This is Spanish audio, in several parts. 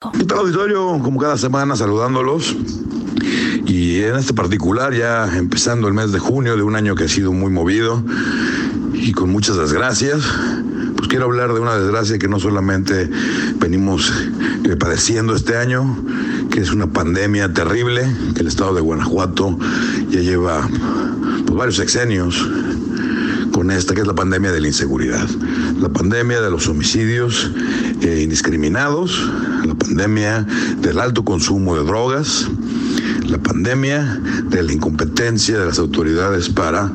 ¿Qué auditorio? Como cada semana saludándolos. Y en este particular, ya empezando el mes de junio de un año que ha sido muy movido y con muchas desgracias, pues quiero hablar de una desgracia que no solamente venimos eh, padeciendo este año, que es una pandemia terrible, que el estado de Guanajuato ya lleva pues, varios sexenios con esta, que es la pandemia de la inseguridad, la pandemia de los homicidios eh, indiscriminados, la pandemia del alto consumo de drogas, la pandemia de la incompetencia de las autoridades para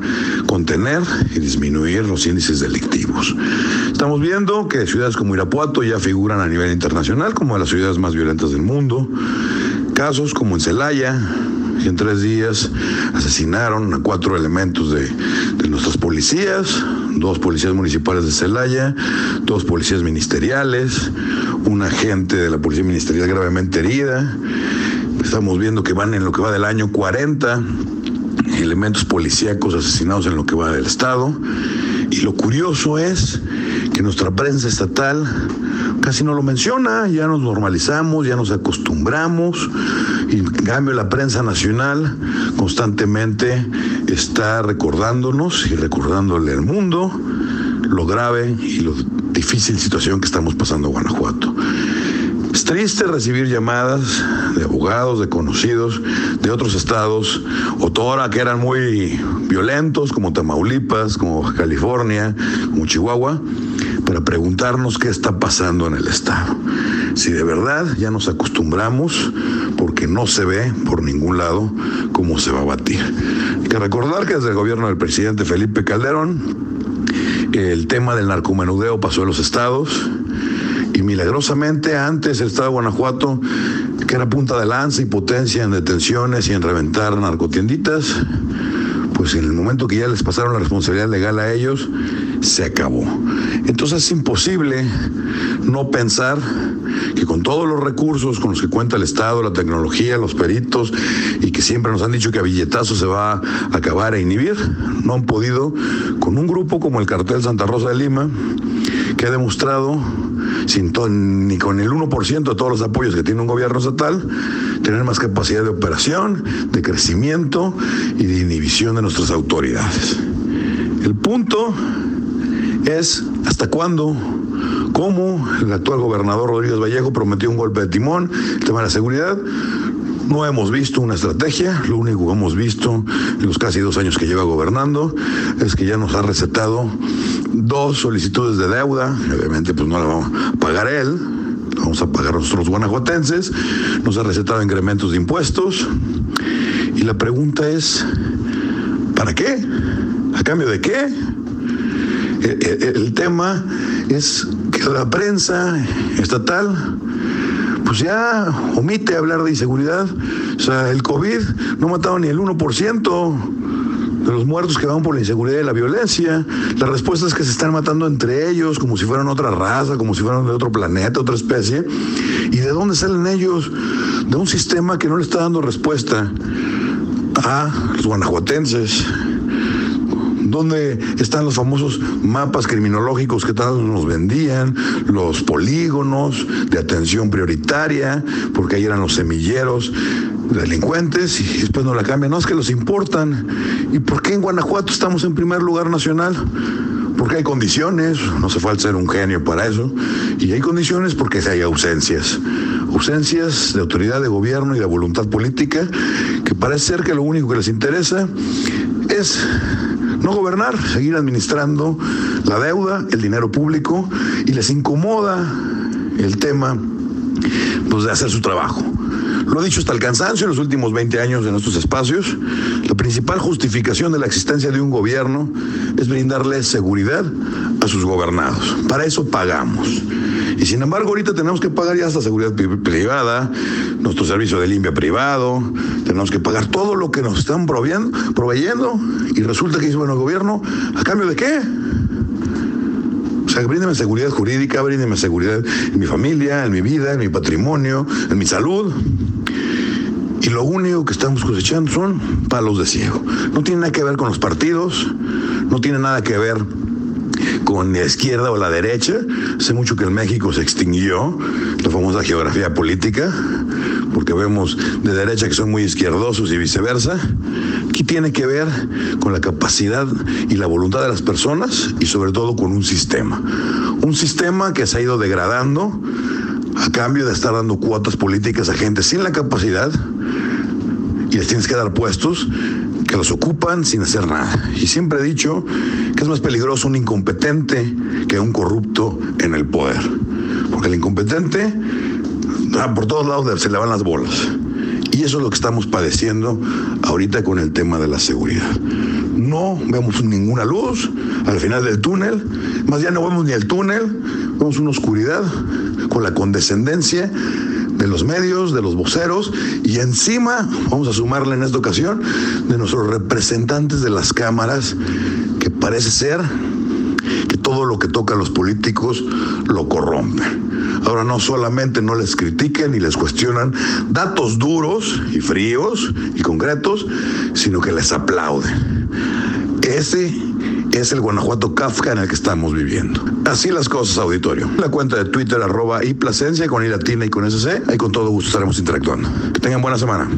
contener y disminuir los índices delictivos. Estamos viendo que ciudades como Irapuato ya figuran a nivel internacional como de las ciudades más violentas del mundo. Casos como en Celaya, y en tres días asesinaron a cuatro elementos de, de nuestras policías, dos policías municipales de Celaya, dos policías ministeriales, un agente de la policía ministerial gravemente herida. Estamos viendo que van en lo que va del año 40 elementos policíacos asesinados en lo que va del Estado. Y lo curioso es que nuestra prensa estatal casi no lo menciona, ya nos normalizamos, ya nos acostumbramos, y en cambio la prensa nacional constantemente está recordándonos y recordándole al mundo lo grave y lo difícil situación que estamos pasando en Guanajuato. Es triste recibir llamadas de abogados, de conocidos de otros estados, otora que eran muy violentos, como Tamaulipas, como California, como Chihuahua, para preguntarnos qué está pasando en el estado. Si de verdad ya nos acostumbramos, porque no se ve por ningún lado cómo se va a batir. Hay que recordar que desde el gobierno del presidente Felipe Calderón, el tema del narcomenudeo pasó a los estados y milagrosamente antes el estado de Guanajuato, que era punta de lanza y potencia en detenciones y en reventar narcotienditas, pues en el momento que ya les pasaron la responsabilidad legal a ellos, se acabó. Entonces es imposible no pensar que con todos los recursos con los que cuenta el Estado, la tecnología, los peritos, y que siempre nos han dicho que a billetazo se va a acabar e inhibir, no han podido con un grupo como el cartel Santa Rosa de Lima, que ha demostrado, sin ni con el 1% de todos los apoyos que tiene un gobierno estatal, tener más capacidad de operación, de crecimiento y de inhibición de nuestras autoridades. El punto es hasta cuándo, cómo el actual gobernador Rodríguez Vallejo prometió un golpe de timón, el tema de la seguridad. No hemos visto una estrategia, lo único que hemos visto en los casi dos años que lleva gobernando es que ya nos ha recetado dos solicitudes de deuda, obviamente pues no la vamos a pagar él, vamos a pagar nosotros guanajuatenses, nos ha recetado incrementos de impuestos y la pregunta es, ¿para qué? ¿A cambio de qué? El, el tema es que la prensa estatal pues ya omite hablar de inseguridad. O sea, el COVID no ha matado ni el 1% de los muertos que van por la inseguridad y la violencia. La respuesta es que se están matando entre ellos como si fueran otra raza, como si fueran de otro planeta, otra especie. ¿Y de dónde salen ellos? De un sistema que no le está dando respuesta a los guanajuatenses. ¿Dónde están los famosos mapas criminológicos que tanto nos vendían? Los polígonos de atención prioritaria, porque ahí eran los semilleros delincuentes y después no la cambian. No, es que los importan. ¿Y por qué en Guanajuato estamos en primer lugar nacional? Porque hay condiciones, no se falta ser un genio para eso, y hay condiciones porque hay ausencias, ausencias de autoridad de gobierno y de voluntad política, que parece ser que lo único que les interesa es no gobernar, seguir administrando la deuda, el dinero público, y les incomoda el tema pues, de hacer su trabajo. Lo dicho hasta el cansancio en los últimos 20 años en estos espacios. La principal justificación de la existencia de un gobierno es brindarle seguridad a sus gobernados. Para eso pagamos. Y sin embargo, ahorita tenemos que pagar ya hasta seguridad privada, nuestro servicio de limpia privado, tenemos que pagar todo lo que nos están proveyendo, y resulta que dice, bueno, gobierno, ¿a cambio de qué? Sea, seguridad jurídica, bríndeme seguridad en mi familia, en mi vida, en mi patrimonio, en mi salud. Y lo único que estamos cosechando son palos de ciego. No tiene nada que ver con los partidos, no tiene nada que ver con la izquierda o la derecha. Sé mucho que en México se extinguió la famosa geografía política, porque vemos de derecha que son muy izquierdosos y viceversa. Aquí tiene que ver con la capacidad y la voluntad de las personas y sobre todo con un sistema. Un sistema que se ha ido degradando a cambio de estar dando cuotas políticas a gente sin la capacidad y les tienes que dar puestos que los ocupan sin hacer nada. Y siempre he dicho que es más peligroso un incompetente que un corrupto en el poder. Porque el incompetente ah, por todos lados se le van las bolas. Y eso es lo que estamos padeciendo ahorita con el tema de la seguridad. No vemos ninguna luz al final del túnel, más ya no vemos ni el túnel, vemos una oscuridad con la condescendencia de los medios, de los voceros. Y encima, vamos a sumarle en esta ocasión, de nuestros representantes de las cámaras, que parece ser todo lo que toca a los políticos lo corrompe. Ahora no solamente no les critiquen y les cuestionan datos duros y fríos y concretos, sino que les aplauden. Ese es el Guanajuato Kafka en el que estamos viviendo. Así las cosas, auditorio. La cuenta de Twitter, arroba y Plasencia, con I latina y con SC. Ahí con todo gusto estaremos interactuando. Que tengan buena semana.